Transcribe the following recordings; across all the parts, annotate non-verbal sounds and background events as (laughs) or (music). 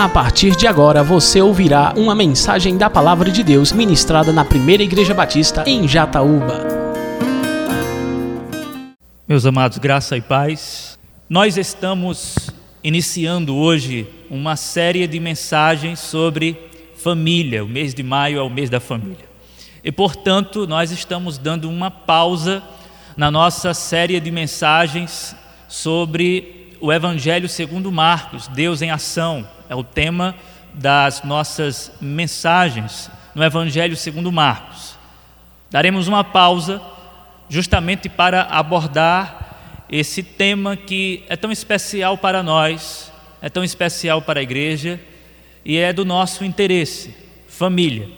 A partir de agora você ouvirá uma mensagem da Palavra de Deus ministrada na Primeira Igreja Batista em Jataúba. Meus amados, graça e paz, nós estamos iniciando hoje uma série de mensagens sobre família. O mês de maio é o mês da família. E, portanto, nós estamos dando uma pausa na nossa série de mensagens sobre o Evangelho segundo Marcos, Deus em ação é o tema das nossas mensagens no Evangelho segundo Marcos. Daremos uma pausa justamente para abordar esse tema que é tão especial para nós, é tão especial para a igreja e é do nosso interesse, família.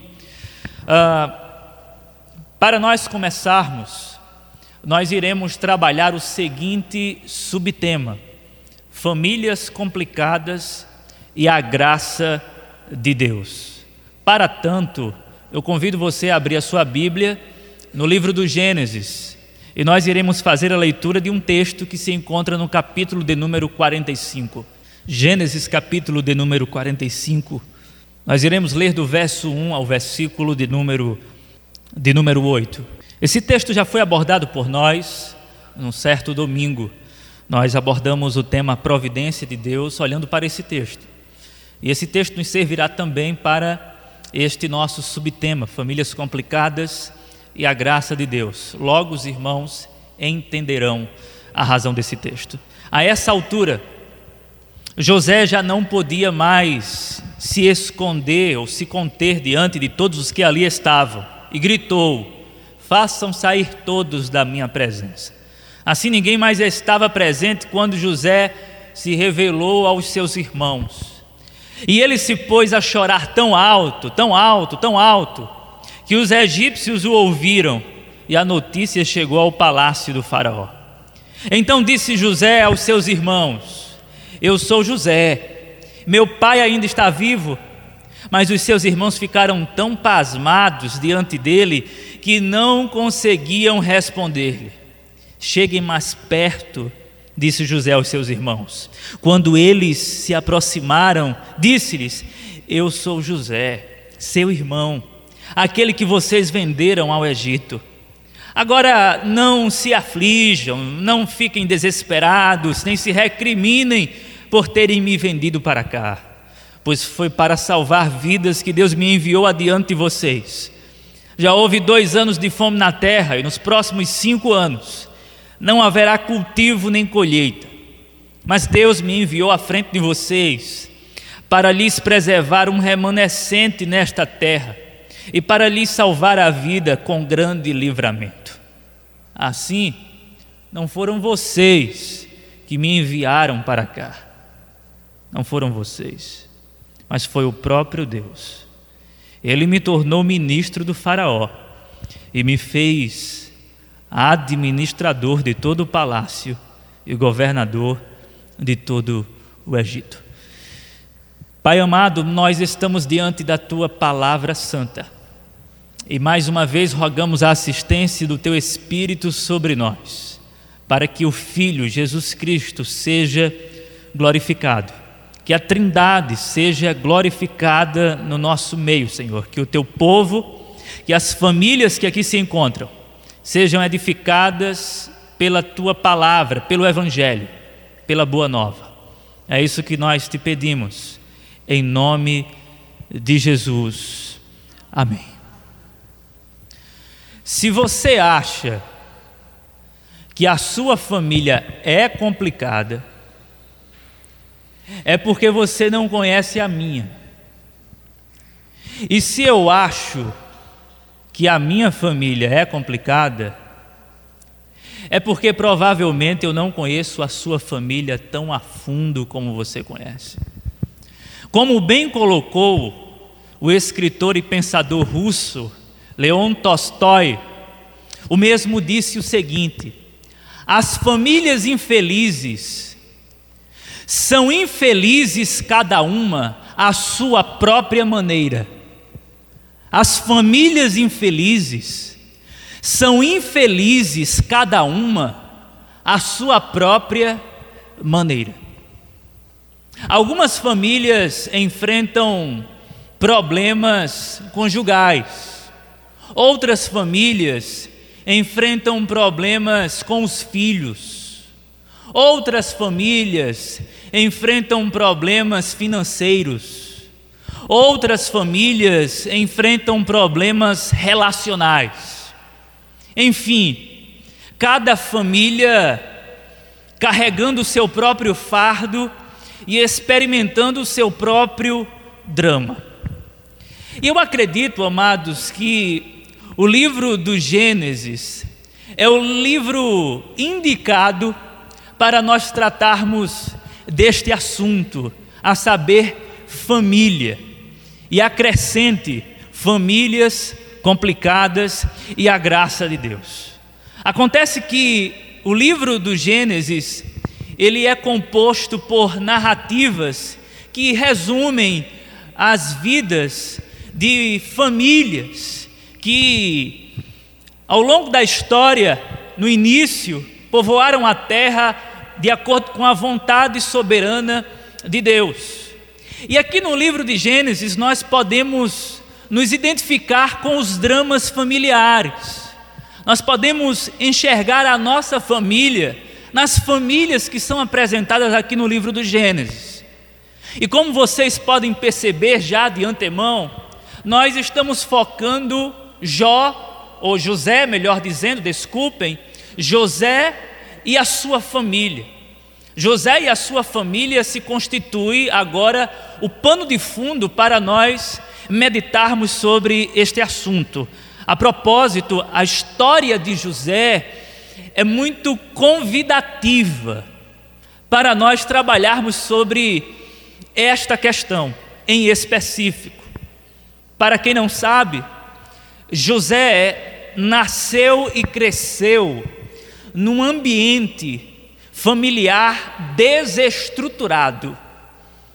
Ah, para nós começarmos, nós iremos trabalhar o seguinte subtema: famílias complicadas e a graça de Deus. Para tanto, eu convido você a abrir a sua Bíblia no livro do Gênesis e nós iremos fazer a leitura de um texto que se encontra no capítulo de número 45. Gênesis, capítulo de número 45. Nós iremos ler do verso 1 ao versículo de número, de número 8. Esse texto já foi abordado por nós num certo domingo. Nós abordamos o tema providência de Deus olhando para esse texto. E esse texto nos servirá também para este nosso subtema, famílias complicadas e a graça de Deus. Logo os irmãos entenderão a razão desse texto. A essa altura, José já não podia mais se esconder ou se conter diante de todos os que ali estavam e gritou: Façam sair todos da minha presença. Assim ninguém mais estava presente quando José se revelou aos seus irmãos. E ele se pôs a chorar tão alto, tão alto, tão alto, que os egípcios o ouviram e a notícia chegou ao palácio do Faraó. Então disse José aos seus irmãos: Eu sou José, meu pai ainda está vivo. Mas os seus irmãos ficaram tão pasmados diante dele que não conseguiam responder-lhe. Cheguem mais perto disse José aos seus irmãos. Quando eles se aproximaram, disse-lhes: Eu sou José, seu irmão, aquele que vocês venderam ao Egito. Agora não se aflijam, não fiquem desesperados, nem se recriminem por terem me vendido para cá, pois foi para salvar vidas que Deus me enviou adiante de vocês. Já houve dois anos de fome na terra, e nos próximos cinco anos não haverá cultivo nem colheita. Mas Deus me enviou à frente de vocês para lhes preservar um remanescente nesta terra e para lhes salvar a vida com grande livramento. Assim, não foram vocês que me enviaram para cá, não foram vocês, mas foi o próprio Deus. Ele me tornou ministro do Faraó e me fez administrador de todo o palácio e governador de todo o Egito. Pai amado, nós estamos diante da tua palavra santa e mais uma vez rogamos a assistência do teu Espírito sobre nós, para que o Filho Jesus Cristo seja glorificado, que a Trindade seja glorificada no nosso meio, Senhor, que o teu povo, que as famílias que aqui se encontram, sejam edificadas pela tua palavra, pelo Evangelho, pela boa nova. É isso que nós te pedimos, em nome de Jesus. Amém. Se você acha que a sua família é complicada, é porque você não conhece a minha. E se eu acho que a minha família é complicada, é porque provavelmente eu não conheço a sua família tão a fundo como você conhece. Como bem colocou o escritor e pensador russo Leon Tolstói, o mesmo disse o seguinte: as famílias infelizes são infelizes cada uma à sua própria maneira as famílias infelizes são infelizes cada uma à sua própria maneira. Algumas famílias enfrentam problemas conjugais, outras famílias enfrentam problemas com os filhos, outras famílias enfrentam problemas financeiros, outras famílias enfrentam problemas relacionais. Enfim, cada família carregando o seu próprio fardo e experimentando o seu próprio drama. E eu acredito, amados, que o livro do Gênesis é o livro indicado para nós tratarmos deste assunto, a saber, família. E acrescente famílias complicadas e a graça de Deus. Acontece que o livro do Gênesis ele é composto por narrativas que resumem as vidas de famílias que, ao longo da história, no início, povoaram a terra de acordo com a vontade soberana de Deus. E aqui no livro de Gênesis nós podemos nos identificar com os dramas familiares. Nós podemos enxergar a nossa família nas famílias que são apresentadas aqui no livro do Gênesis. E como vocês podem perceber já de antemão, nós estamos focando Jó, ou José, melhor dizendo, desculpem, José e a sua família. José e a sua família se constitui agora o pano de fundo para nós meditarmos sobre este assunto. A propósito, a história de José é muito convidativa para nós trabalharmos sobre esta questão em específico. Para quem não sabe, José nasceu e cresceu num ambiente familiar desestruturado.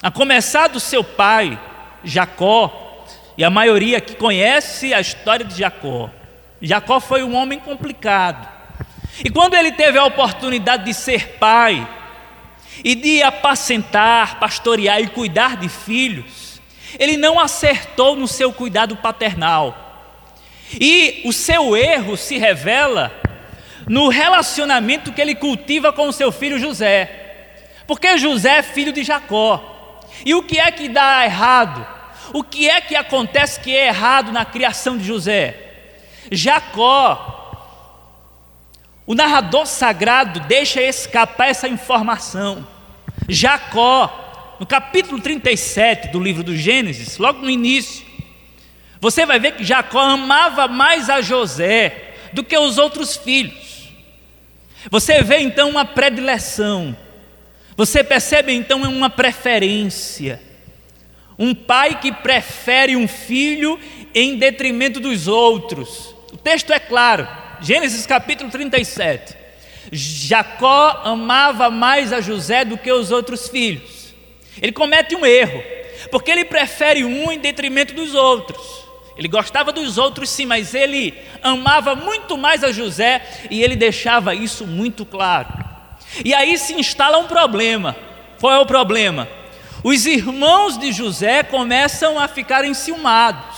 A começar do seu pai, Jacó, e a maioria que conhece a história de Jacó. Jacó foi um homem complicado. E quando ele teve a oportunidade de ser pai e de apacentar, pastorear e cuidar de filhos, ele não acertou no seu cuidado paternal. E o seu erro se revela no relacionamento que ele cultiva com o seu filho José. Porque José é filho de Jacó. E o que é que dá errado? O que é que acontece que é errado na criação de José? Jacó o narrador sagrado deixa escapar essa informação. Jacó, no capítulo 37 do livro do Gênesis, logo no início, você vai ver que Jacó amava mais a José do que os outros filhos. Você vê então uma predileção, você percebe então uma preferência. Um pai que prefere um filho em detrimento dos outros. O texto é claro, Gênesis capítulo 37. Jacó amava mais a José do que os outros filhos. Ele comete um erro, porque ele prefere um em detrimento dos outros. Ele gostava dos outros, sim, mas ele amava muito mais a José e ele deixava isso muito claro. E aí se instala um problema. Qual é o problema? Os irmãos de José começam a ficar enciumados,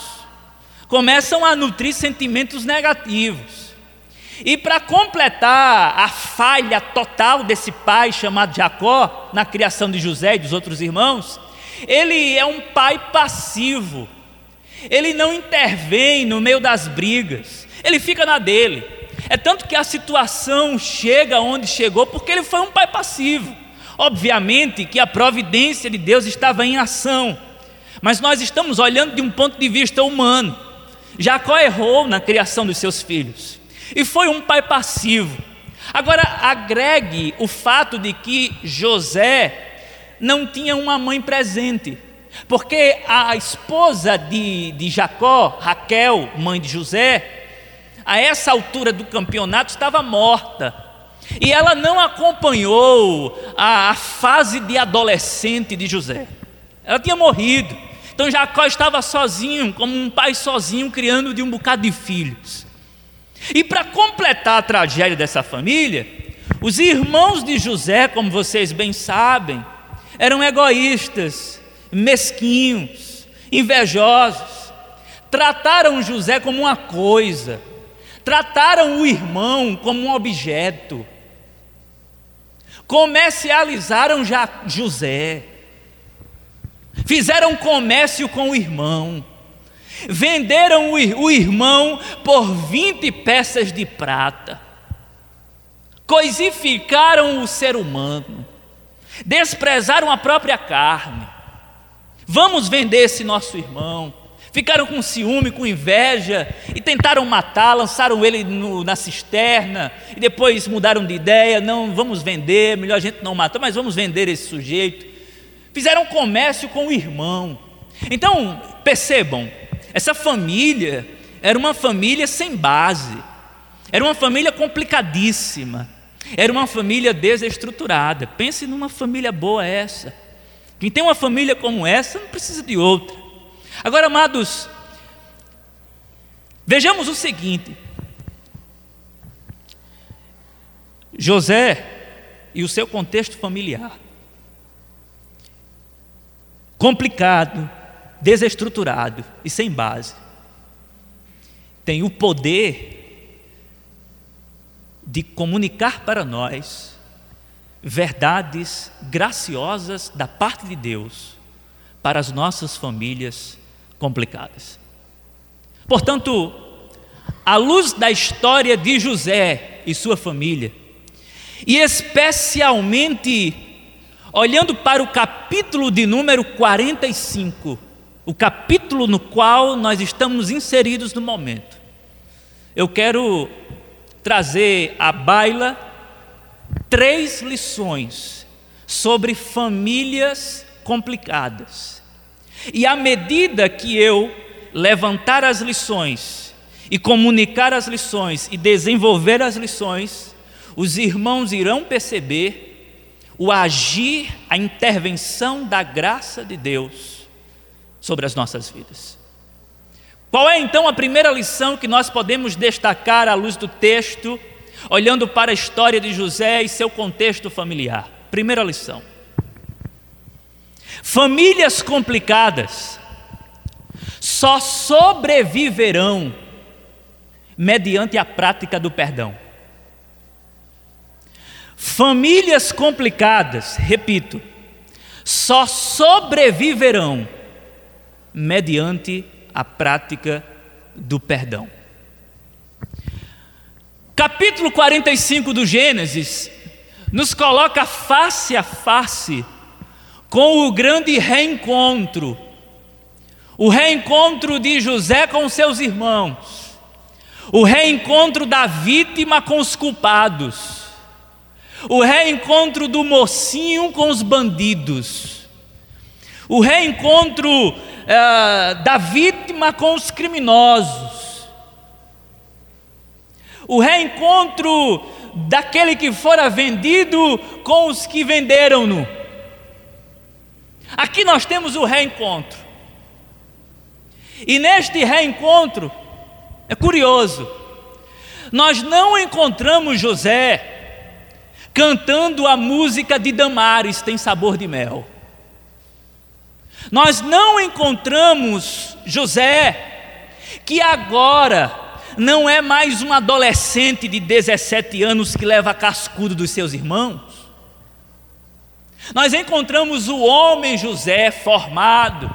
começam a nutrir sentimentos negativos. E para completar a falha total desse pai chamado Jacó, na criação de José e dos outros irmãos, ele é um pai passivo. Ele não intervém no meio das brigas, ele fica na dele. É tanto que a situação chega onde chegou porque ele foi um pai passivo. Obviamente que a providência de Deus estava em ação, mas nós estamos olhando de um ponto de vista humano. Jacó errou na criação dos seus filhos e foi um pai passivo. Agora, agregue o fato de que José não tinha uma mãe presente, porque a esposa de, de Jacó, Raquel, mãe de José, a essa altura do campeonato estava morta. E ela não acompanhou a, a fase de adolescente de José. Ela tinha morrido. Então Jacó estava sozinho, como um pai sozinho, criando de um bocado de filhos. E para completar a tragédia dessa família, os irmãos de José, como vocês bem sabem, eram egoístas, mesquinhos, invejosos. Trataram José como uma coisa, trataram o irmão como um objeto. Comercializaram José, fizeram comércio com o irmão, venderam o irmão por 20 peças de prata, coisificaram o ser humano, desprezaram a própria carne. Vamos vender esse nosso irmão. Ficaram com ciúme, com inveja e tentaram matar, lançaram ele no, na cisterna e depois mudaram de ideia. Não, vamos vender, melhor a gente não matar, mas vamos vender esse sujeito. Fizeram comércio com o irmão. Então, percebam, essa família era uma família sem base, era uma família complicadíssima, era uma família desestruturada. Pense numa família boa essa. Quem tem uma família como essa não precisa de outra. Agora, amados, vejamos o seguinte: José e o seu contexto familiar. Complicado, desestruturado e sem base. Tem o poder de comunicar para nós verdades graciosas da parte de Deus para as nossas famílias complicadas. Portanto, à luz da história de José e sua família, e especialmente olhando para o capítulo de número 45, o capítulo no qual nós estamos inseridos no momento, eu quero trazer à baila três lições sobre famílias complicadas e à medida que eu levantar as lições e comunicar as lições e desenvolver as lições, os irmãos irão perceber o agir, a intervenção da graça de Deus sobre as nossas vidas. Qual é então a primeira lição que nós podemos destacar à luz do texto, olhando para a história de José e seu contexto familiar? Primeira lição. Famílias complicadas só sobreviverão mediante a prática do perdão. Famílias complicadas, repito, só sobreviverão mediante a prática do perdão. Capítulo 45 do Gênesis nos coloca face a face com o grande reencontro, o reencontro de José com seus irmãos, o reencontro da vítima com os culpados, o reencontro do mocinho com os bandidos, o reencontro uh, da vítima com os criminosos, o reencontro daquele que fora vendido com os que venderam-no Aqui nós temos o reencontro. E neste reencontro, é curioso, nós não encontramos José cantando a música de Damares, tem sabor de mel. Nós não encontramos José, que agora não é mais um adolescente de 17 anos que leva cascudo dos seus irmãos. Nós encontramos o homem José formado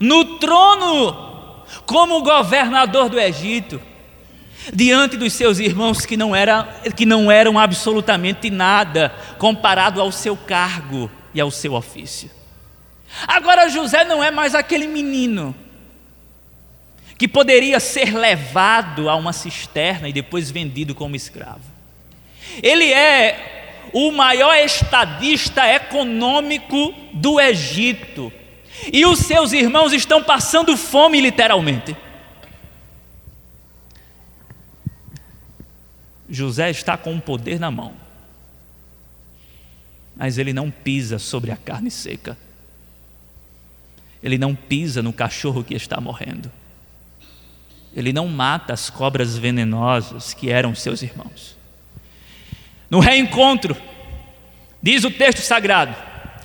no trono como governador do Egito, diante dos seus irmãos que não, era, que não eram absolutamente nada comparado ao seu cargo e ao seu ofício. Agora José não é mais aquele menino que poderia ser levado a uma cisterna e depois vendido como escravo. Ele é o maior estadista econômico do Egito. E os seus irmãos estão passando fome, literalmente. José está com o poder na mão, mas ele não pisa sobre a carne seca, ele não pisa no cachorro que está morrendo, ele não mata as cobras venenosas que eram seus irmãos. No reencontro, Diz o texto sagrado: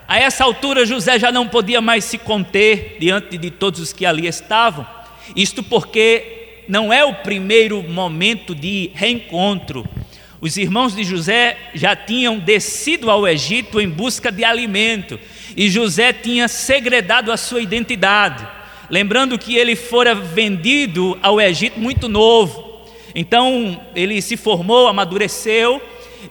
a essa altura José já não podia mais se conter diante de todos os que ali estavam, isto porque não é o primeiro momento de reencontro. Os irmãos de José já tinham descido ao Egito em busca de alimento e José tinha segredado a sua identidade, lembrando que ele fora vendido ao Egito muito novo. Então ele se formou, amadureceu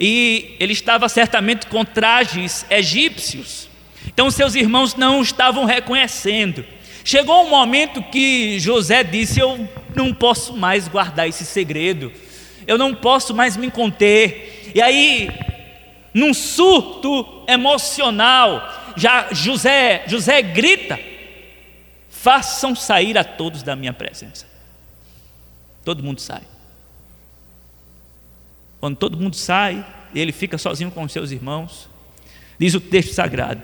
e ele estava certamente com trajes egípcios. Então seus irmãos não estavam reconhecendo. Chegou um momento que José disse: Eu não posso mais guardar esse segredo, eu não posso mais me conter. E aí, num surto emocional, já José, José grita: Façam sair a todos da minha presença. Todo mundo sai. Quando todo mundo sai, ele fica sozinho com os seus irmãos. Diz o texto sagrado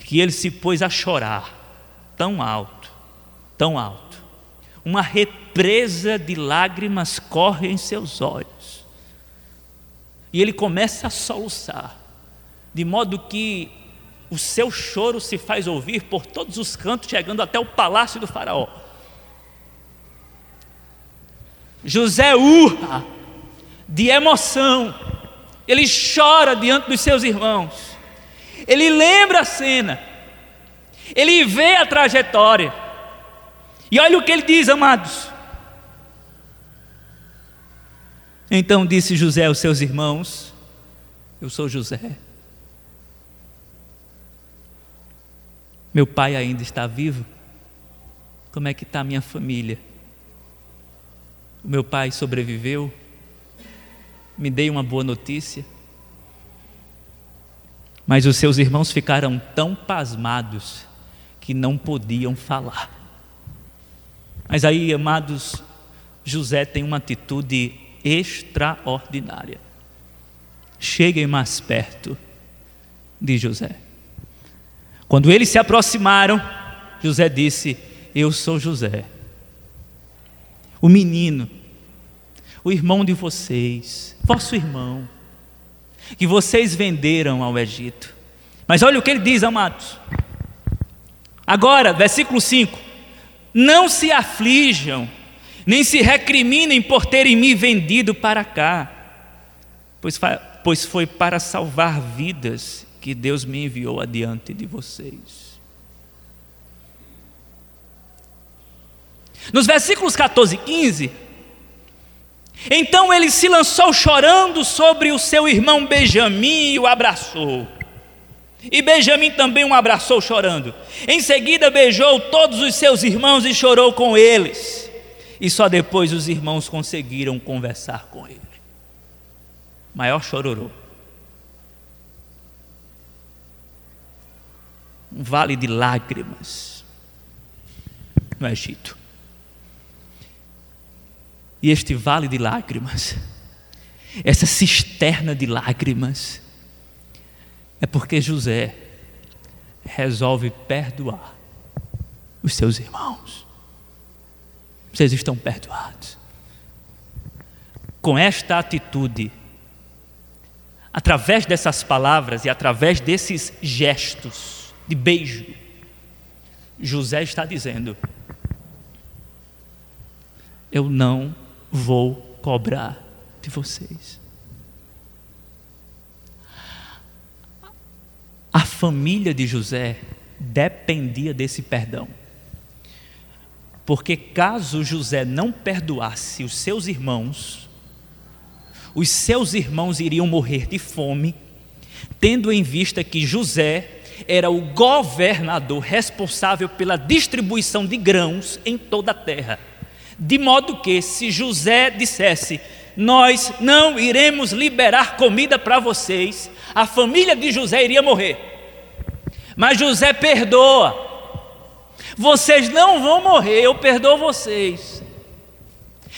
que ele se pôs a chorar tão alto, tão alto. Uma represa de lágrimas corre em seus olhos. E ele começa a soluçar, de modo que o seu choro se faz ouvir por todos os cantos, chegando até o palácio do Faraó. José urra de emoção, ele chora diante dos seus irmãos, ele lembra a cena, ele vê a trajetória, e olha o que ele diz, amados. Então disse José aos seus irmãos: Eu sou José. Meu pai ainda está vivo? Como é que está a minha família? O meu pai sobreviveu? me dei uma boa notícia. Mas os seus irmãos ficaram tão pasmados que não podiam falar. Mas aí, amados, José tem uma atitude extraordinária. Cheguem mais perto de José. Quando eles se aproximaram, José disse: Eu sou José, o menino o irmão de vocês, vosso irmão, que vocês venderam ao Egito. Mas olha o que ele diz, amados. Agora, versículo 5: Não se aflijam, nem se recriminem por terem me vendido para cá, pois, pois foi para salvar vidas que Deus me enviou adiante de vocês. Nos versículos 14 e 15, então ele se lançou chorando sobre o seu irmão Benjamim e o abraçou. E Benjamim também o abraçou chorando. Em seguida beijou todos os seus irmãos e chorou com eles. E só depois os irmãos conseguiram conversar com ele. Maior chororô. Um vale de lágrimas no Egito. E este vale de lágrimas, essa cisterna de lágrimas, é porque José resolve perdoar os seus irmãos. Vocês estão perdoados. Com esta atitude, através dessas palavras e através desses gestos de beijo, José está dizendo: Eu não vou cobrar de vocês. A família de José dependia desse perdão. Porque caso José não perdoasse os seus irmãos, os seus irmãos iriam morrer de fome, tendo em vista que José era o governador responsável pela distribuição de grãos em toda a terra. De modo que, se José dissesse, nós não iremos liberar comida para vocês, a família de José iria morrer. Mas José perdoa. Vocês não vão morrer, eu perdoo vocês.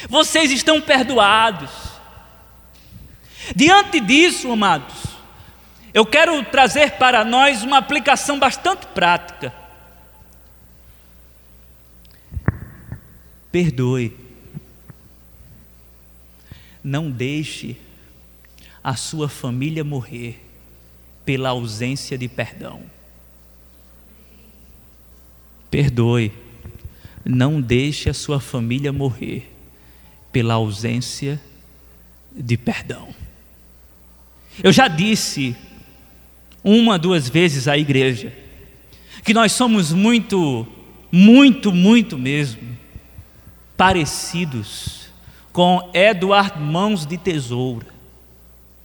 Vocês estão perdoados. Diante disso, amados, eu quero trazer para nós uma aplicação bastante prática. Perdoe. Não deixe a sua família morrer pela ausência de perdão. Perdoe, não deixe a sua família morrer pela ausência de perdão. Eu já disse uma, duas vezes à igreja que nós somos muito, muito, muito mesmo parecidos com Edward Mãos de Tesoura.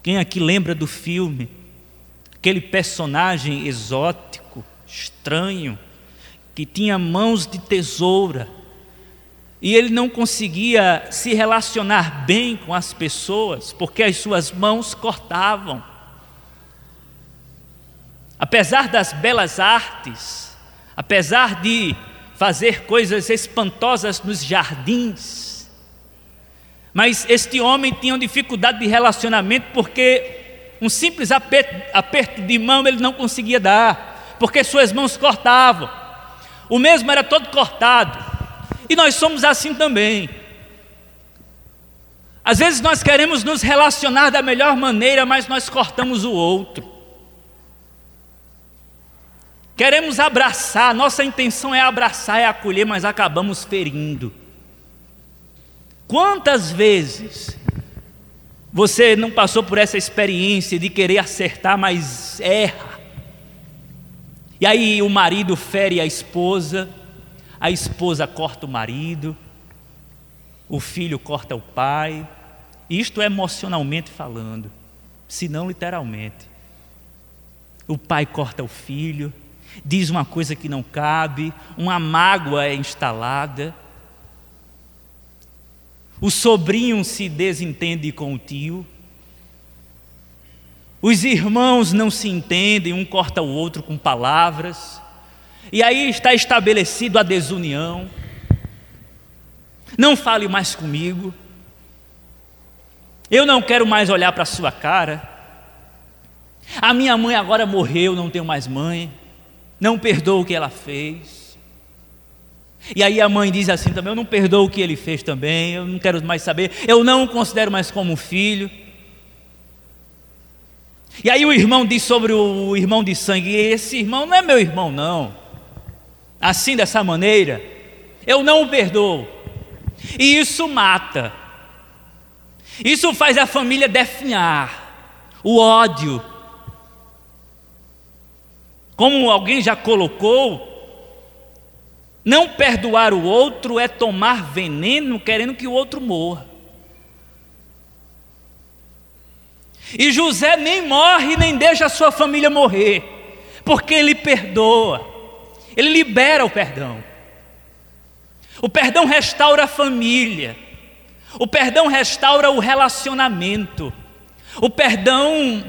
Quem aqui lembra do filme? Aquele personagem exótico, estranho, que tinha mãos de tesoura e ele não conseguia se relacionar bem com as pessoas porque as suas mãos cortavam. Apesar das belas artes, apesar de fazer coisas espantosas nos jardins, mas este homem tinha dificuldade de relacionamento porque um simples aperto, de mão ele não conseguia dar, porque suas mãos cortavam. O mesmo era todo cortado. E nós somos assim também. Às vezes nós queremos nos relacionar da melhor maneira, mas nós cortamos o outro. Queremos abraçar, nossa intenção é abraçar, é acolher, mas acabamos ferindo. Quantas vezes você não passou por essa experiência de querer acertar, mas erra? E aí o marido fere a esposa, a esposa corta o marido, o filho corta o pai, isto é emocionalmente falando, se não literalmente. O pai corta o filho, diz uma coisa que não cabe, uma mágoa é instalada. O sobrinho se desentende com o tio. Os irmãos não se entendem, um corta o outro com palavras. E aí está estabelecido a desunião. Não fale mais comigo. Eu não quero mais olhar para a sua cara. A minha mãe agora morreu, não tenho mais mãe. Não perdoo o que ela fez. E aí a mãe diz assim também: Eu não perdoo o que ele fez também. Eu não quero mais saber. Eu não o considero mais como filho. E aí o irmão diz sobre o irmão de sangue: Esse irmão não é meu irmão, não assim dessa maneira, eu não o perdoo. E isso mata. Isso faz a família definhar. O ódio. Como alguém já colocou, não perdoar o outro é tomar veneno querendo que o outro morra. E José nem morre, nem deixa a sua família morrer, porque ele perdoa. Ele libera o perdão. O perdão restaura a família. O perdão restaura o relacionamento. O perdão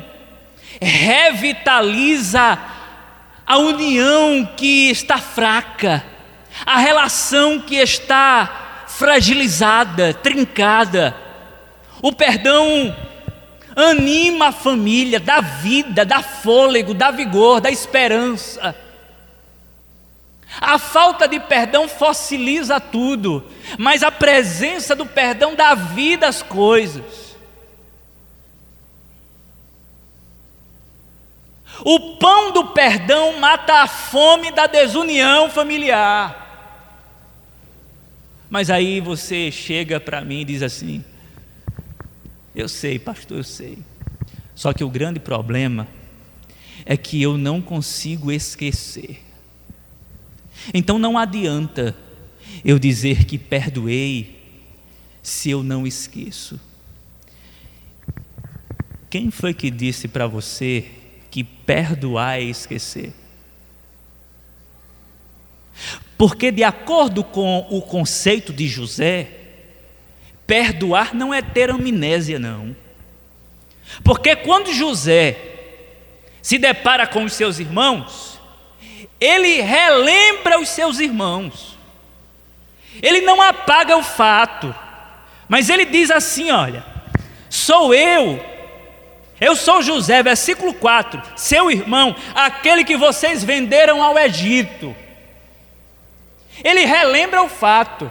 revitaliza a união que está fraca, a relação que está fragilizada, trincada. O perdão anima a família, dá vida, dá fôlego, dá vigor, dá esperança. A falta de perdão fossiliza tudo, mas a presença do perdão dá vida às coisas. O pão do perdão mata a fome da desunião familiar. Mas aí você chega para mim e diz assim: Eu sei, pastor, eu sei. Só que o grande problema é que eu não consigo esquecer. Então não adianta eu dizer que perdoei se eu não esqueço. Quem foi que disse para você que perdoar é esquecer? Porque, de acordo com o conceito de José, perdoar não é ter amnésia, não. Porque quando José se depara com os seus irmãos, ele relembra os seus irmãos. Ele não apaga o fato, mas ele diz assim: olha, sou eu, eu sou José, versículo 4, seu irmão, aquele que vocês venderam ao Egito. Ele relembra o fato,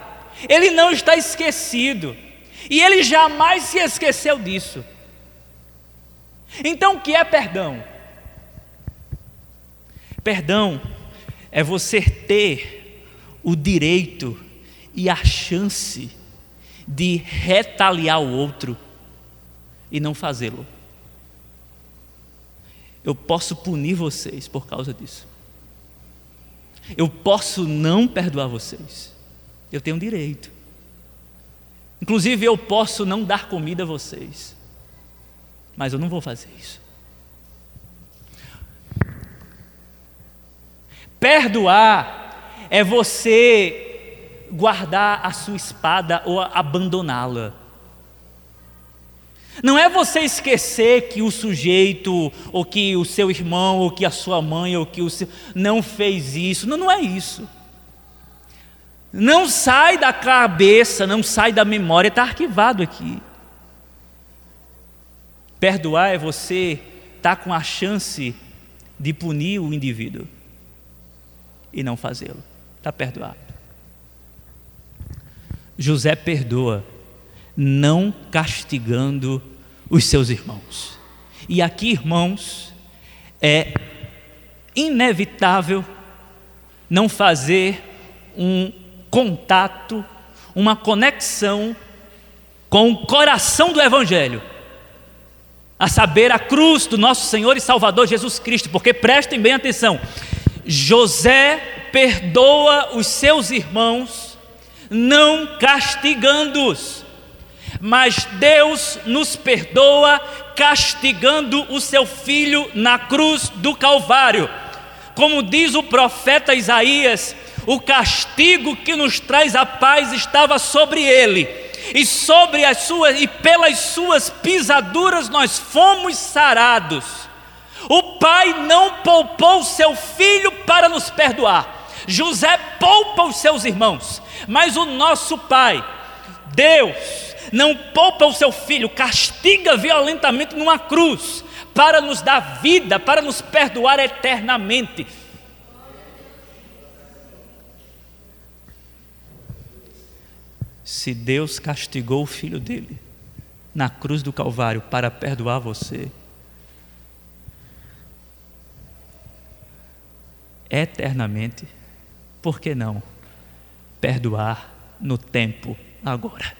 ele não está esquecido, e ele jamais se esqueceu disso. Então, o que é perdão? Perdão é você ter o direito e a chance de retaliar o outro e não fazê-lo. Eu posso punir vocês por causa disso. Eu posso não perdoar vocês. Eu tenho direito. Inclusive, eu posso não dar comida a vocês. Mas eu não vou fazer isso. Perdoar é você guardar a sua espada ou abandoná-la. Não é você esquecer que o sujeito, ou que o seu irmão, ou que a sua mãe, ou que o seu. não fez isso. Não, não é isso. Não sai da cabeça, não sai da memória, está arquivado aqui. Perdoar é você estar tá com a chance de punir o indivíduo e não fazê-lo. Está perdoado. José perdoa, não castigando os seus irmãos. E aqui, irmãos, é inevitável não fazer um contato, uma conexão com o coração do Evangelho, a saber, a cruz do nosso Senhor e Salvador Jesus Cristo, porque prestem bem atenção, José perdoa os seus irmãos, não castigando-os, mas Deus nos perdoa castigando o seu filho na cruz do Calvário. Como diz o profeta Isaías, o castigo que nos traz a paz estava sobre ele, e sobre as suas e pelas suas pisaduras nós fomos sarados. O pai não poupou seu filho para nos perdoar. José poupa os seus irmãos, mas o nosso pai, Deus, não poupa o seu filho, castiga violentamente numa cruz para nos dar vida, para nos perdoar eternamente. Se Deus castigou o filho dele na cruz do Calvário para perdoar você, eternamente, por que não perdoar no tempo agora?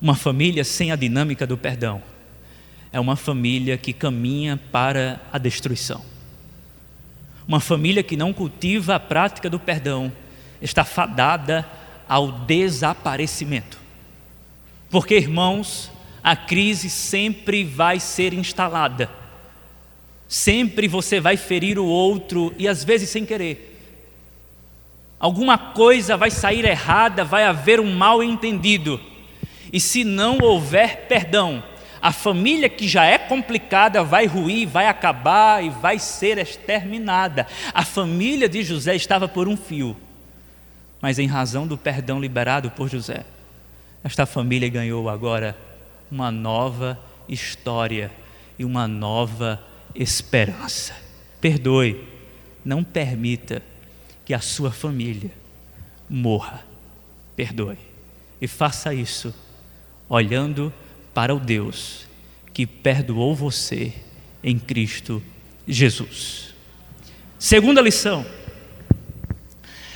Uma família sem a dinâmica do perdão é uma família que caminha para a destruição. Uma família que não cultiva a prática do perdão está fadada ao desaparecimento. Porque, irmãos, a crise sempre vai ser instalada. Sempre você vai ferir o outro e às vezes sem querer. Alguma coisa vai sair errada, vai haver um mal entendido. E se não houver perdão, a família que já é complicada vai ruir, vai acabar e vai ser exterminada. A família de José estava por um fio, mas em razão do perdão liberado por José, esta família ganhou agora uma nova história e uma nova esperança. Perdoe, não permita que a sua família morra. Perdoe. E faça isso olhando para o Deus que perdoou você em Cristo Jesus. Segunda lição: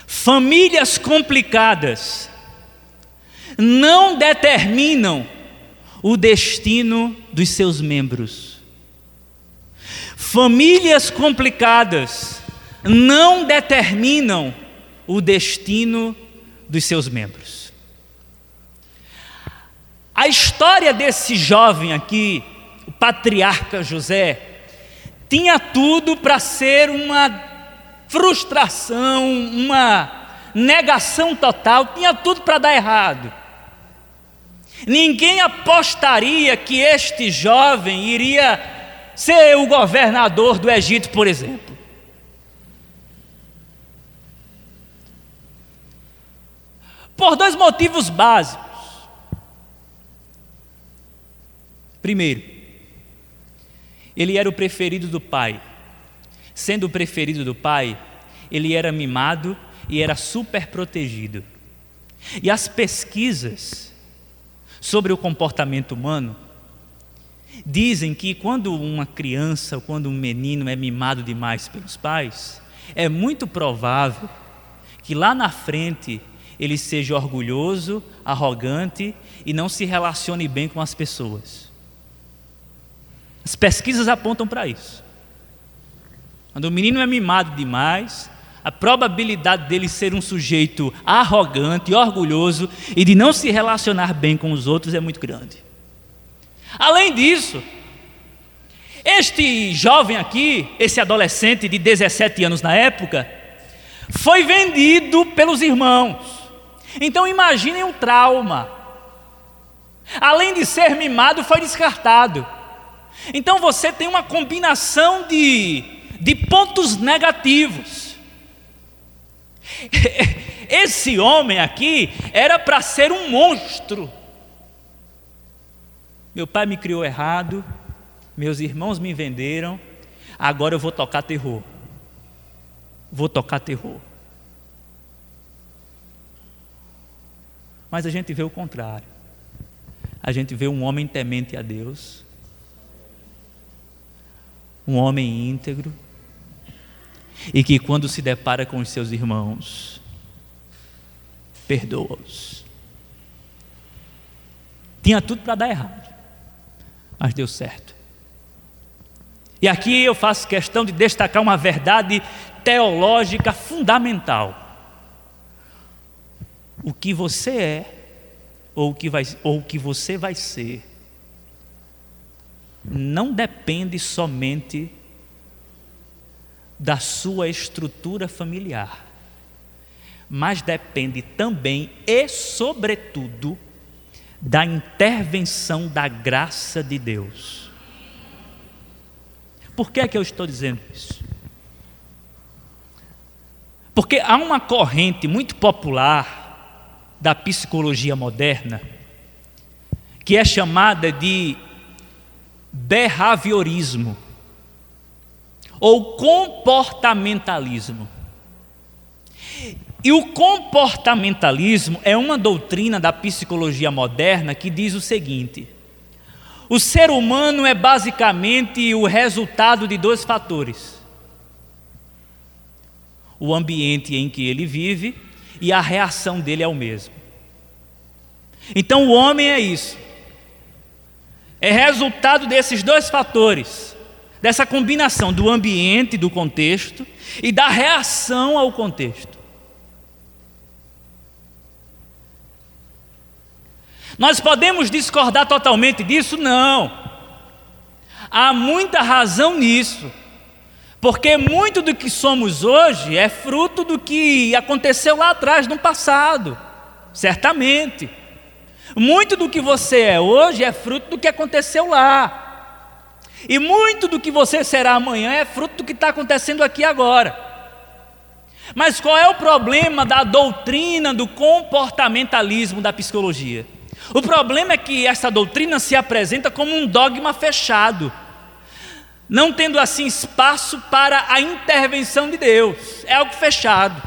famílias complicadas não determinam o destino dos seus membros. Famílias complicadas não determinam o destino dos seus membros. A história desse jovem aqui, o patriarca José, tinha tudo para ser uma frustração, uma negação total, tinha tudo para dar errado. Ninguém apostaria que este jovem iria ser o governador do Egito, por exemplo. Por dois motivos básicos. Primeiro, ele era o preferido do pai. Sendo o preferido do pai, ele era mimado e era super protegido. E as pesquisas sobre o comportamento humano Dizem que quando uma criança ou quando um menino é mimado demais pelos pais, é muito provável que lá na frente ele seja orgulhoso, arrogante e não se relacione bem com as pessoas. As pesquisas apontam para isso. Quando o menino é mimado demais, a probabilidade dele ser um sujeito arrogante, orgulhoso e de não se relacionar bem com os outros é muito grande. Além disso, este jovem aqui, esse adolescente de 17 anos na época, foi vendido pelos irmãos. Então imaginem um trauma. Além de ser mimado, foi descartado. Então você tem uma combinação de, de pontos negativos. (laughs) Esse homem aqui era para ser um monstro. Meu pai me criou errado, meus irmãos me venderam, agora eu vou tocar terror. Vou tocar terror. Mas a gente vê o contrário. A gente vê um homem temente a Deus, um homem íntegro, e que quando se depara com os seus irmãos, perdoa-os. Tinha tudo para dar errado, mas deu certo. E aqui eu faço questão de destacar uma verdade teológica fundamental. O que você é, ou o que, vai, ou o que você vai ser, não depende somente da sua estrutura familiar, mas depende também e, sobretudo, da intervenção da graça de Deus. Por que é que eu estou dizendo isso? Porque há uma corrente muito popular da psicologia moderna que é chamada de behaviorismo ou comportamentalismo. E o comportamentalismo é uma doutrina da psicologia moderna que diz o seguinte: o ser humano é basicamente o resultado de dois fatores: o ambiente em que ele vive e a reação dele é o mesmo. Então o homem é isso. É resultado desses dois fatores dessa combinação do ambiente, do contexto e da reação ao contexto. Nós podemos discordar totalmente disso? Não. Há muita razão nisso. Porque muito do que somos hoje é fruto do que aconteceu lá atrás, no passado. Certamente. Muito do que você é hoje é fruto do que aconteceu lá. E muito do que você será amanhã é fruto do que está acontecendo aqui agora. Mas qual é o problema da doutrina do comportamentalismo da psicologia? O problema é que essa doutrina se apresenta como um dogma fechado, não tendo assim espaço para a intervenção de Deus. É algo fechado.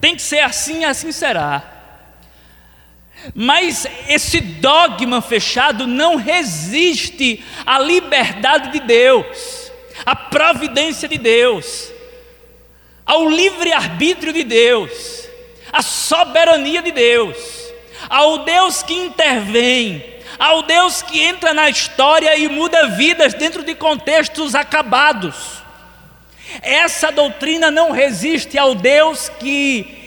Tem que ser assim assim será. Mas esse dogma fechado não resiste à liberdade de Deus, à providência de Deus, ao livre-arbítrio de Deus, à soberania de Deus, ao Deus que intervém, ao Deus que entra na história e muda vidas dentro de contextos acabados. Essa doutrina não resiste ao Deus que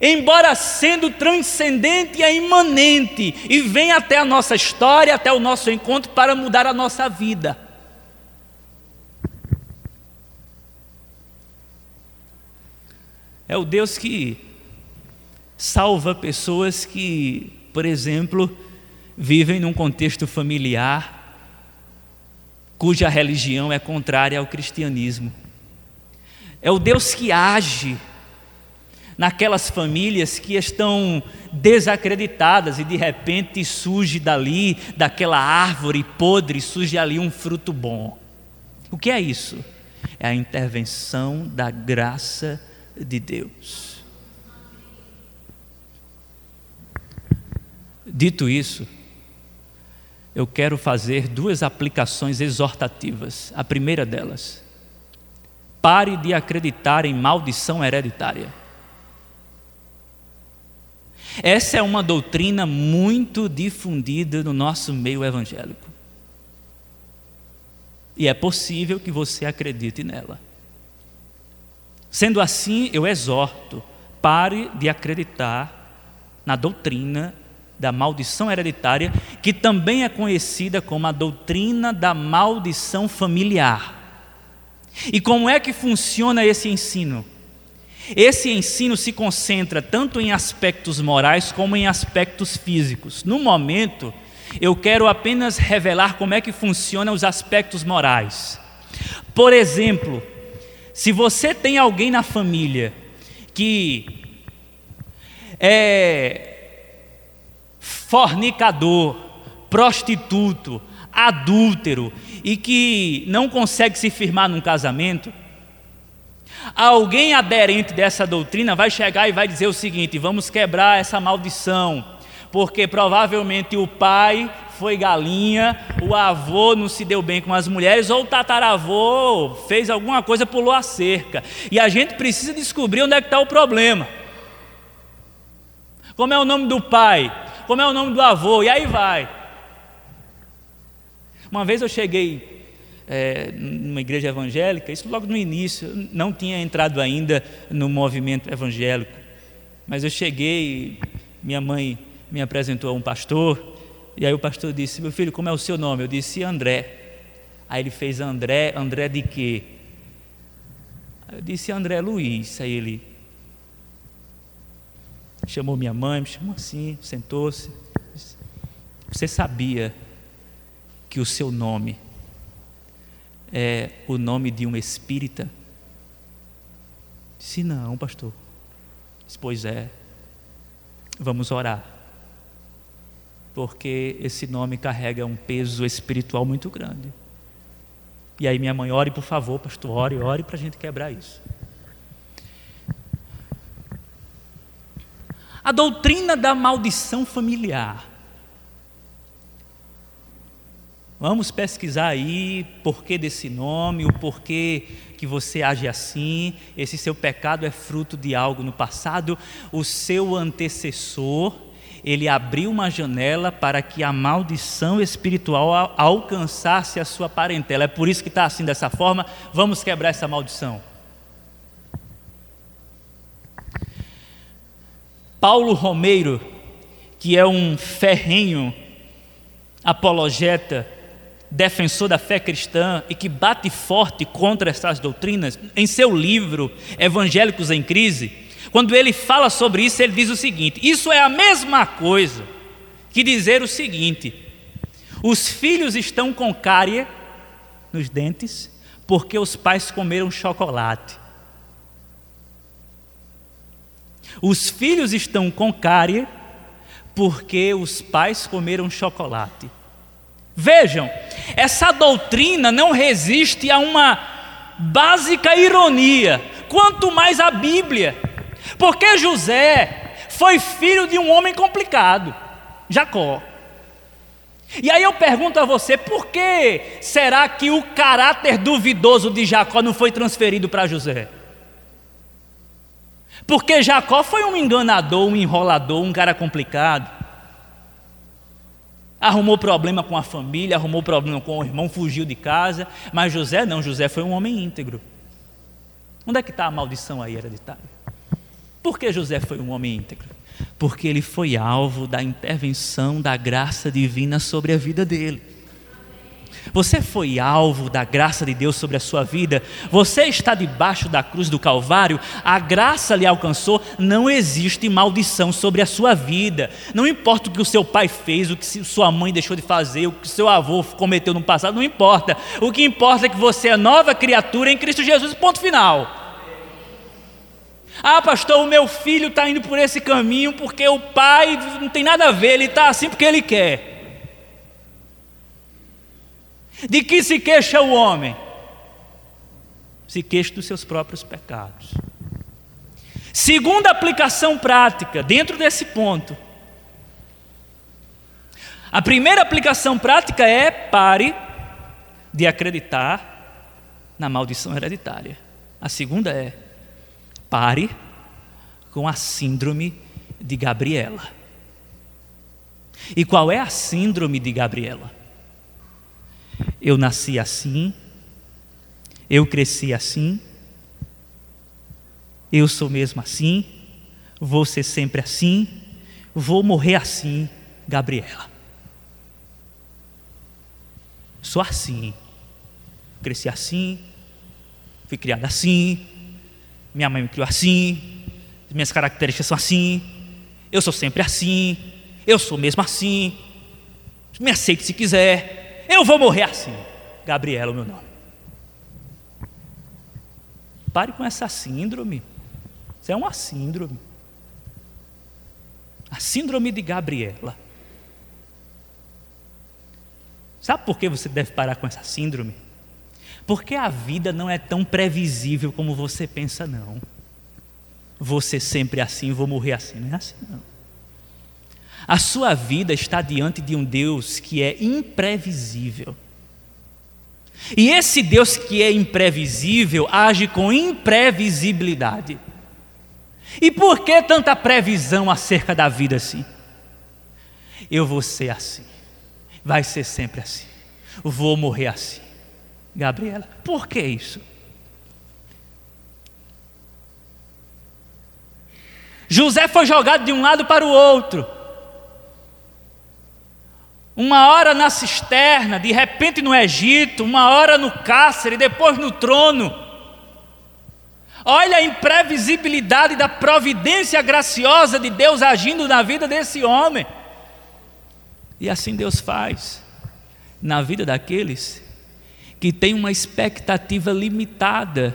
embora sendo transcendente e imanente, e vem até a nossa história, até o nosso encontro para mudar a nossa vida. É o Deus que salva pessoas que, por exemplo, vivem num contexto familiar cuja religião é contrária ao cristianismo. É o Deus que age naquelas famílias que estão desacreditadas e de repente surge dali, daquela árvore podre, surge ali um fruto bom. O que é isso? É a intervenção da graça de Deus. Dito isso, eu quero fazer duas aplicações exortativas. A primeira delas, pare de acreditar em maldição hereditária. Essa é uma doutrina muito difundida no nosso meio evangélico. E é possível que você acredite nela. Sendo assim, eu exorto, pare de acreditar na doutrina da maldição hereditária, que também é conhecida como a doutrina da maldição familiar. E como é que funciona esse ensino? Esse ensino se concentra tanto em aspectos morais como em aspectos físicos. No momento, eu quero apenas revelar como é que funcionam os aspectos morais. Por exemplo, se você tem alguém na família que é fornicador, prostituto, adúltero e que não consegue se firmar num casamento, Alguém aderente dessa doutrina vai chegar e vai dizer o seguinte: vamos quebrar essa maldição, porque provavelmente o pai foi galinha, o avô não se deu bem com as mulheres, ou o tataravô fez alguma coisa, pulou a cerca. E a gente precisa descobrir onde é que está o problema. Como é o nome do pai? Como é o nome do avô? E aí vai. Uma vez eu cheguei é, numa igreja evangélica, isso logo no início, não tinha entrado ainda no movimento evangélico, mas eu cheguei, minha mãe me apresentou a um pastor, e aí o pastor disse: Meu filho, como é o seu nome? Eu disse: André. Aí ele fez André, André de quê? Eu disse: André Luiz. Aí ele chamou minha mãe, me chamou assim, sentou-se. Você sabia que o seu nome é o nome de um espírita? Disse, não, pastor. Disse, pois é. Vamos orar. Porque esse nome carrega um peso espiritual muito grande. E aí minha mãe, ore por favor, pastor, ore, ore para a gente quebrar isso. A doutrina da maldição familiar Vamos pesquisar aí porquê desse nome, o porquê que você age assim. Esse seu pecado é fruto de algo no passado. O seu antecessor, ele abriu uma janela para que a maldição espiritual alcançasse a sua parentela. É por isso que está assim dessa forma. Vamos quebrar essa maldição. Paulo Romeiro, que é um ferrenho apologeta defensor da fé cristã e que bate forte contra essas doutrinas, em seu livro Evangélicos em Crise, quando ele fala sobre isso, ele diz o seguinte: Isso é a mesma coisa que dizer o seguinte: os filhos estão com cárie nos dentes porque os pais comeram chocolate. Os filhos estão com cárie porque os pais comeram chocolate. Vejam, essa doutrina não resiste a uma básica ironia, quanto mais a Bíblia, porque José foi filho de um homem complicado, Jacó. E aí eu pergunto a você, por que será que o caráter duvidoso de Jacó não foi transferido para José? Porque Jacó foi um enganador, um enrolador, um cara complicado arrumou problema com a família, arrumou problema com o irmão, fugiu de casa, mas José não, José foi um homem íntegro. Onde é que está a maldição aí hereditária? Por que José foi um homem íntegro? Porque ele foi alvo da intervenção da graça divina sobre a vida dele. Você foi alvo da graça de Deus sobre a sua vida. Você está debaixo da cruz do Calvário. A graça lhe alcançou. Não existe maldição sobre a sua vida. Não importa o que o seu pai fez, o que sua mãe deixou de fazer, o que seu avô cometeu no passado. Não importa. O que importa é que você é nova criatura em Cristo Jesus. Ponto final. Ah, pastor, o meu filho está indo por esse caminho porque o pai não tem nada a ver, ele está assim porque ele quer. De que se queixa o homem? Se queixa dos seus próprios pecados. Segunda aplicação prática, dentro desse ponto. A primeira aplicação prática é pare de acreditar na maldição hereditária. A segunda é pare com a síndrome de Gabriela. E qual é a síndrome de Gabriela? Eu nasci assim, eu cresci assim, eu sou mesmo assim, vou ser sempre assim, vou morrer assim, Gabriela. Sou assim, cresci assim, fui criada assim, minha mãe me criou assim, minhas características são assim, eu sou sempre assim, eu sou mesmo assim, me aceite se quiser, eu vou morrer assim. Gabriela, o meu nome. Pare com essa síndrome. Isso é uma síndrome. A síndrome de Gabriela. Sabe por que você deve parar com essa síndrome? Porque a vida não é tão previsível como você pensa, não. Você sempre é assim, vou morrer assim. Não é assim, não. A sua vida está diante de um Deus que é imprevisível. E esse Deus que é imprevisível age com imprevisibilidade. E por que tanta previsão acerca da vida assim? Eu vou ser assim, vai ser sempre assim, vou morrer assim. Gabriela, por que isso? José foi jogado de um lado para o outro. Uma hora na cisterna, de repente no Egito, uma hora no cárcere, depois no trono. Olha a imprevisibilidade da providência graciosa de Deus agindo na vida desse homem. E assim Deus faz na vida daqueles que têm uma expectativa limitada,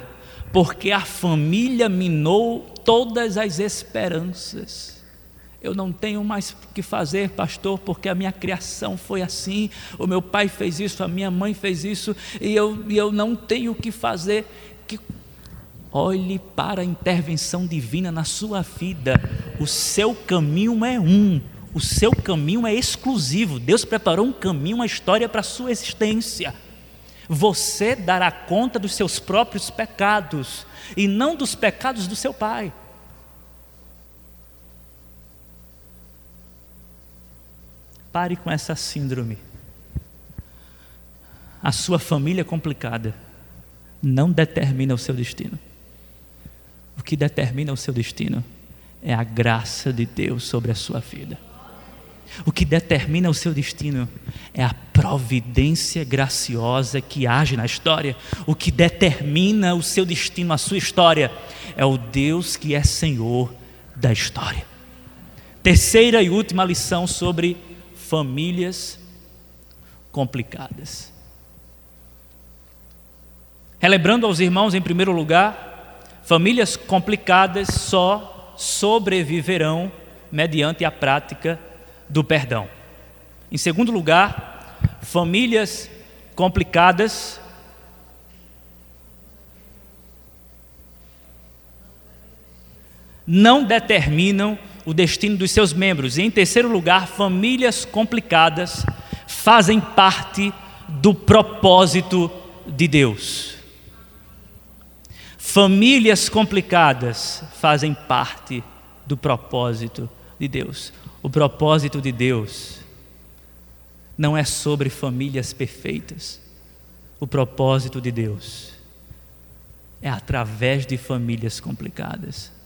porque a família minou todas as esperanças. Eu não tenho mais o que fazer, pastor, porque a minha criação foi assim. O meu pai fez isso, a minha mãe fez isso, e eu, e eu não tenho o que fazer. Que Olhe para a intervenção divina na sua vida. O seu caminho é um, o seu caminho é exclusivo. Deus preparou um caminho, uma história para a sua existência. Você dará conta dos seus próprios pecados e não dos pecados do seu pai. Pare com essa síndrome. A sua família é complicada não determina o seu destino. O que determina o seu destino é a graça de Deus sobre a sua vida. O que determina o seu destino é a providência graciosa que age na história. O que determina o seu destino, a sua história, é o Deus que é Senhor da história. Terceira e última lição sobre famílias complicadas. Relembrando aos irmãos, em primeiro lugar, Famílias complicadas só sobreviverão mediante a prática do perdão. Em segundo lugar, famílias complicadas não determinam o destino dos seus membros. E em terceiro lugar, famílias complicadas fazem parte do propósito de Deus. Famílias complicadas fazem parte do propósito de Deus. O propósito de Deus não é sobre famílias perfeitas. O propósito de Deus é através de famílias complicadas.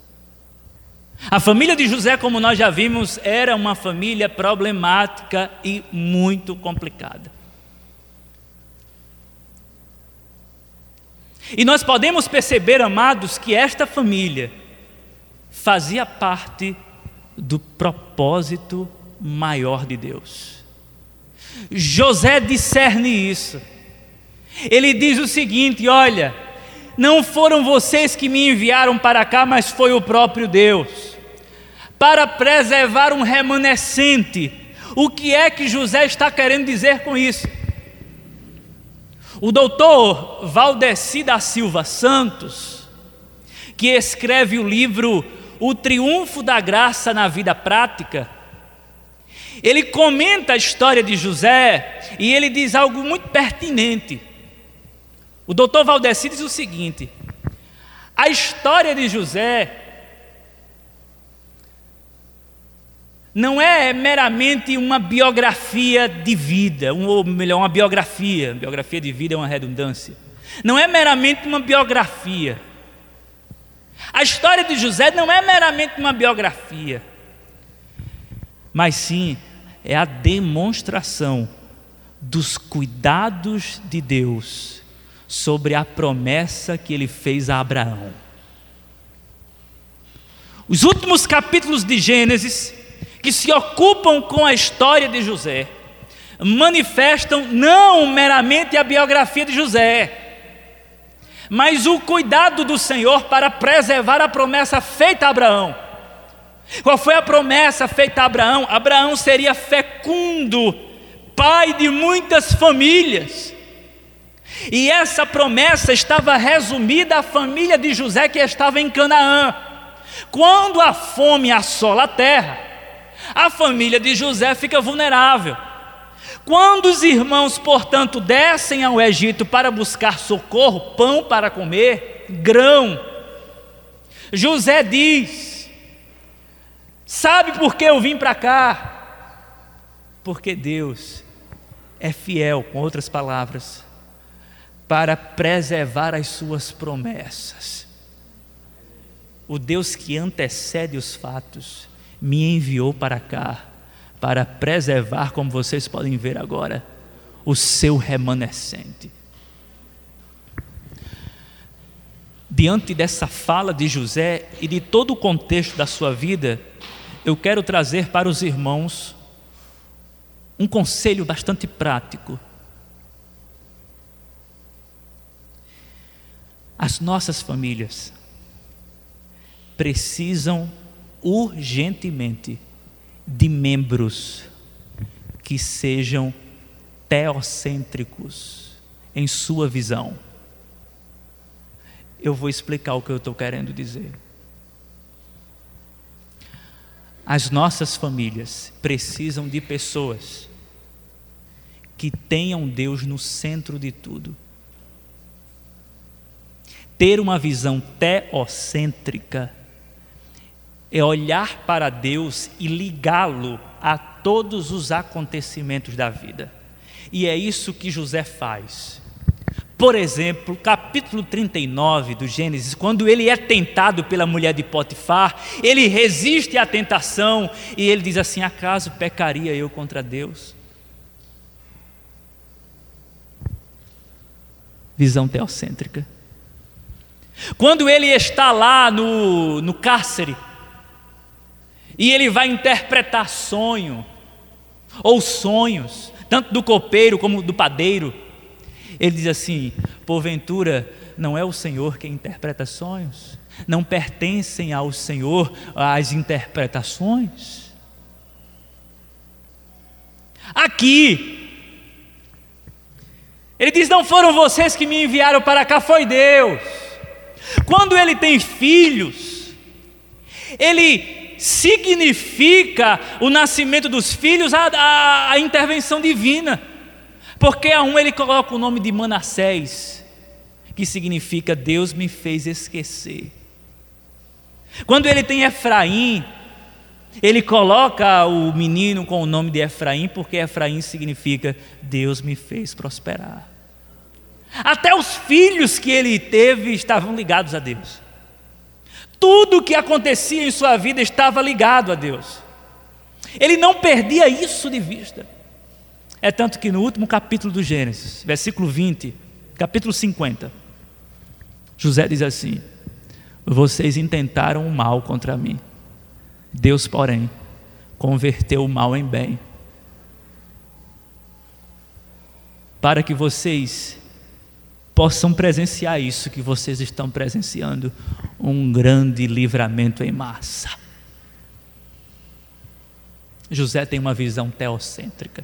A família de José, como nós já vimos, era uma família problemática e muito complicada. E nós podemos perceber, amados, que esta família fazia parte do propósito maior de Deus. José discerne isso. Ele diz o seguinte: olha, não foram vocês que me enviaram para cá, mas foi o próprio Deus, para preservar um remanescente. O que é que José está querendo dizer com isso? O doutor Valdeci da Silva Santos, que escreve o livro O Triunfo da Graça na Vida Prática, ele comenta a história de José e ele diz algo muito pertinente. O doutor Valdeci diz o seguinte: a história de José não é meramente uma biografia de vida, ou melhor, uma biografia. Biografia de vida é uma redundância. Não é meramente uma biografia. A história de José não é meramente uma biografia, mas sim é a demonstração dos cuidados de Deus sobre a promessa que ele fez a Abraão. Os últimos capítulos de Gênesis, que se ocupam com a história de José, manifestam não meramente a biografia de José, mas o cuidado do Senhor para preservar a promessa feita a Abraão. Qual foi a promessa feita a Abraão? Abraão seria fecundo, pai de muitas famílias. E essa promessa estava resumida à família de José que estava em Canaã. Quando a fome assola a terra, a família de José fica vulnerável. Quando os irmãos, portanto, descem ao Egito para buscar socorro, pão para comer, grão, José diz: Sabe por que eu vim para cá? Porque Deus é fiel, com outras palavras, para preservar as suas promessas. O Deus que antecede os fatos me enviou para cá para preservar, como vocês podem ver agora, o seu remanescente. Diante dessa fala de José e de todo o contexto da sua vida, eu quero trazer para os irmãos um conselho bastante prático. As nossas famílias precisam urgentemente de membros que sejam teocêntricos em sua visão. Eu vou explicar o que eu estou querendo dizer. As nossas famílias precisam de pessoas que tenham Deus no centro de tudo. Ter uma visão teocêntrica é olhar para Deus e ligá-lo a todos os acontecimentos da vida. E é isso que José faz. Por exemplo, capítulo 39 do Gênesis, quando ele é tentado pela mulher de Potifar, ele resiste à tentação e ele diz assim: Acaso pecaria eu contra Deus? Visão teocêntrica. Quando ele está lá no, no cárcere, e ele vai interpretar sonho, ou sonhos, tanto do copeiro como do padeiro. Ele diz assim: porventura, não é o Senhor quem interpreta sonhos? Não pertencem ao Senhor as interpretações? Aqui, ele diz: Não foram vocês que me enviaram para cá, foi Deus. Quando ele tem filhos, ele significa o nascimento dos filhos a, a, a intervenção divina. Porque a um ele coloca o nome de Manassés, que significa Deus me fez esquecer. Quando ele tem Efraim, ele coloca o menino com o nome de Efraim, porque Efraim significa Deus me fez prosperar. Até os filhos que ele teve estavam ligados a Deus. Tudo o que acontecia em sua vida estava ligado a Deus. Ele não perdia isso de vista. É tanto que no último capítulo do Gênesis, versículo 20, capítulo 50, José diz assim: Vocês intentaram o mal contra mim, Deus, porém, converteu o mal em bem, para que vocês possam presenciar isso que vocês estão presenciando um grande livramento em massa. José tem uma visão teocêntrica.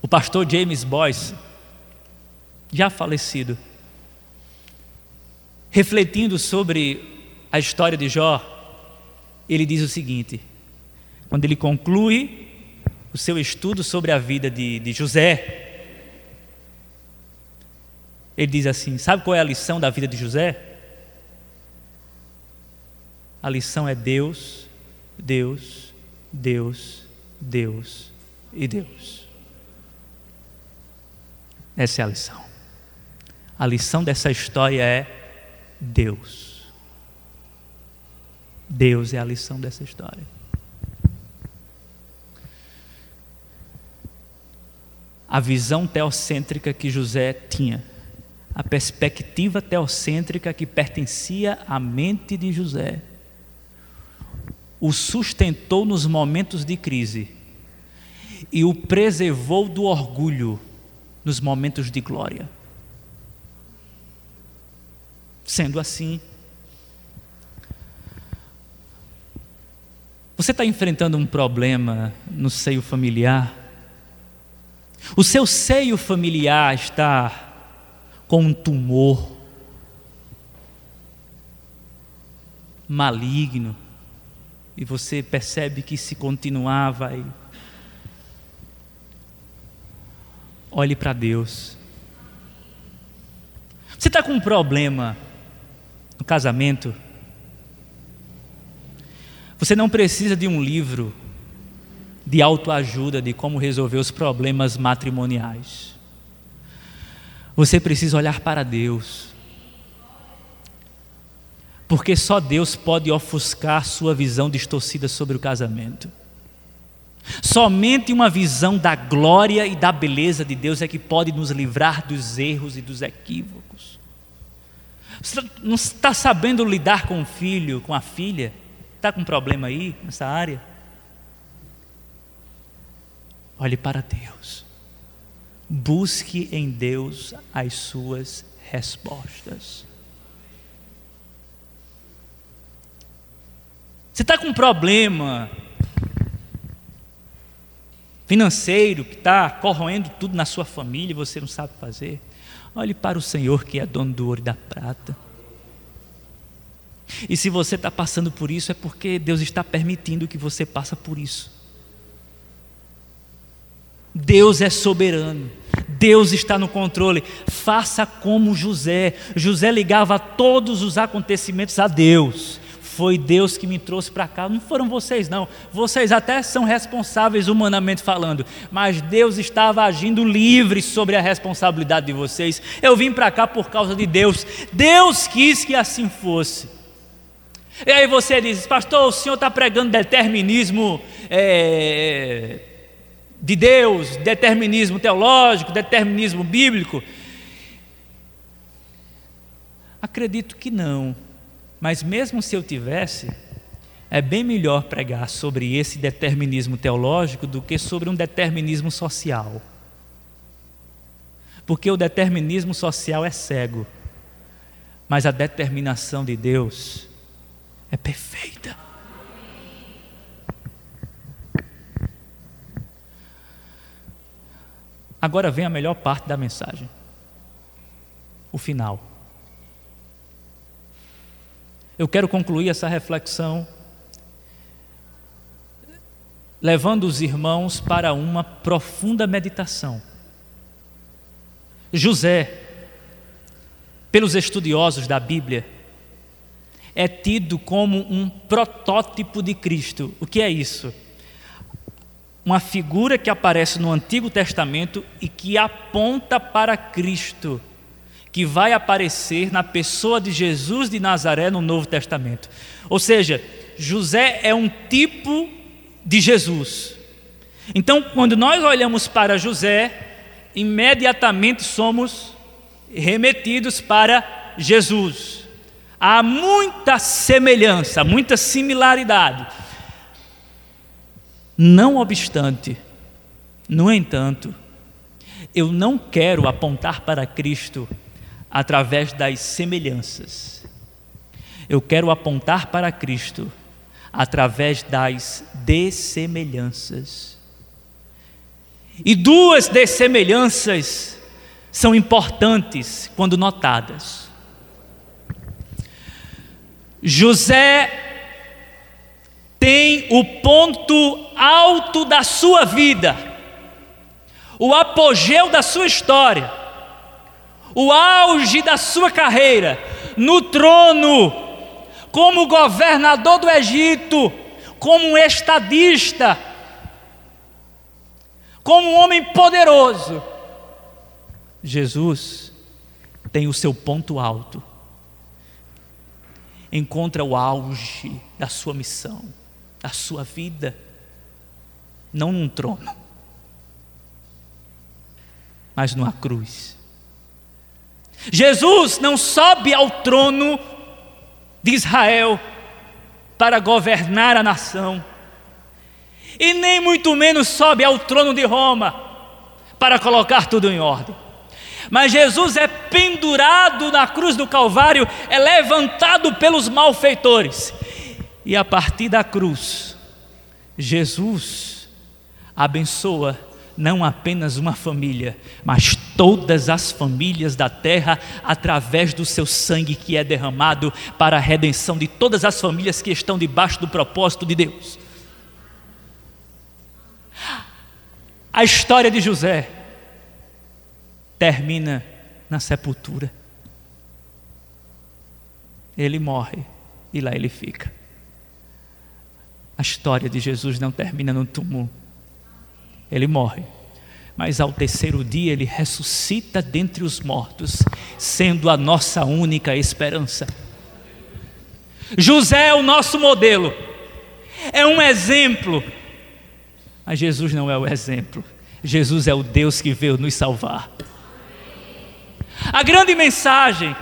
O pastor James Boyce, já falecido, refletindo sobre a história de Jó, ele diz o seguinte: quando ele conclui o seu estudo sobre a vida de, de José, ele diz assim: Sabe qual é a lição da vida de José? A lição é Deus, Deus, Deus, Deus e Deus. Essa é a lição. A lição dessa história é Deus. Deus é a lição dessa história. A visão teocêntrica que José tinha, a perspectiva teocêntrica que pertencia à mente de José, o sustentou nos momentos de crise e o preservou do orgulho nos momentos de glória. Sendo assim, você está enfrentando um problema no seio familiar? O seu seio familiar está com um tumor maligno e você percebe que se continuar vai olhe para Deus. Você está com um problema no casamento? Você não precisa de um livro de autoajuda de como resolver os problemas matrimoniais. Você precisa olhar para Deus. Porque só Deus pode ofuscar sua visão distorcida sobre o casamento. Somente uma visão da glória e da beleza de Deus é que pode nos livrar dos erros e dos equívocos. Você não está sabendo lidar com o filho, com a filha? Está com um problema aí, nessa área? Olhe para Deus. Busque em Deus as suas respostas. Você está com um problema financeiro que está corroendo tudo na sua família e você não sabe fazer. Olhe para o Senhor que é dono do ouro e da prata. E se você está passando por isso, é porque Deus está permitindo que você passe por isso. Deus é soberano. Deus está no controle. Faça como José. José ligava todos os acontecimentos a Deus foi Deus que me trouxe para cá, não foram vocês, não. Vocês até são responsáveis humanamente falando, mas Deus estava agindo livre sobre a responsabilidade de vocês. Eu vim para cá por causa de Deus, Deus quis que assim fosse. E aí você diz, pastor, o senhor está pregando determinismo é, de Deus, determinismo teológico, determinismo bíblico. Acredito que não. Mas mesmo se eu tivesse, é bem melhor pregar sobre esse determinismo teológico do que sobre um determinismo social. Porque o determinismo social é cego, mas a determinação de Deus é perfeita. Agora vem a melhor parte da mensagem: o final. Eu quero concluir essa reflexão levando os irmãos para uma profunda meditação. José, pelos estudiosos da Bíblia, é tido como um protótipo de Cristo. O que é isso? Uma figura que aparece no Antigo Testamento e que aponta para Cristo que vai aparecer na pessoa de Jesus de Nazaré no Novo Testamento. Ou seja, José é um tipo de Jesus. Então, quando nós olhamos para José, imediatamente somos remetidos para Jesus. Há muita semelhança, muita similaridade. Não obstante, no entanto, eu não quero apontar para Cristo através das semelhanças. Eu quero apontar para Cristo através das dessemelhanças. E duas dessemelhanças são importantes quando notadas. José tem o ponto alto da sua vida, o apogeu da sua história, o auge da sua carreira, no trono, como governador do Egito, como um estadista, como um homem poderoso. Jesus tem o seu ponto alto, encontra o auge da sua missão, da sua vida, não num trono, mas numa cruz. Jesus não sobe ao trono de Israel para governar a nação, e nem muito menos sobe ao trono de Roma para colocar tudo em ordem. Mas Jesus é pendurado na cruz do Calvário, é levantado pelos malfeitores, e a partir da cruz, Jesus abençoa não apenas uma família, mas todas as famílias da terra através do seu sangue que é derramado para a redenção de todas as famílias que estão debaixo do propósito de Deus. A história de José termina na sepultura. Ele morre e lá ele fica. A história de Jesus não termina no túmulo ele morre. Mas ao terceiro dia ele ressuscita dentre os mortos, sendo a nossa única esperança. José é o nosso modelo, é um exemplo, mas Jesus não é o exemplo, Jesus é o Deus que veio nos salvar. A grande mensagem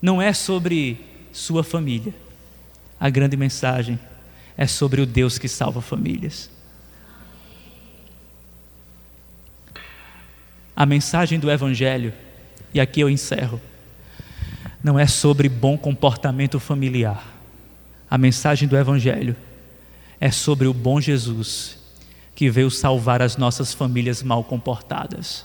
não é sobre sua família, a grande mensagem é sobre o Deus que salva famílias. A mensagem do Evangelho, e aqui eu encerro, não é sobre bom comportamento familiar. A mensagem do Evangelho é sobre o bom Jesus que veio salvar as nossas famílias mal comportadas.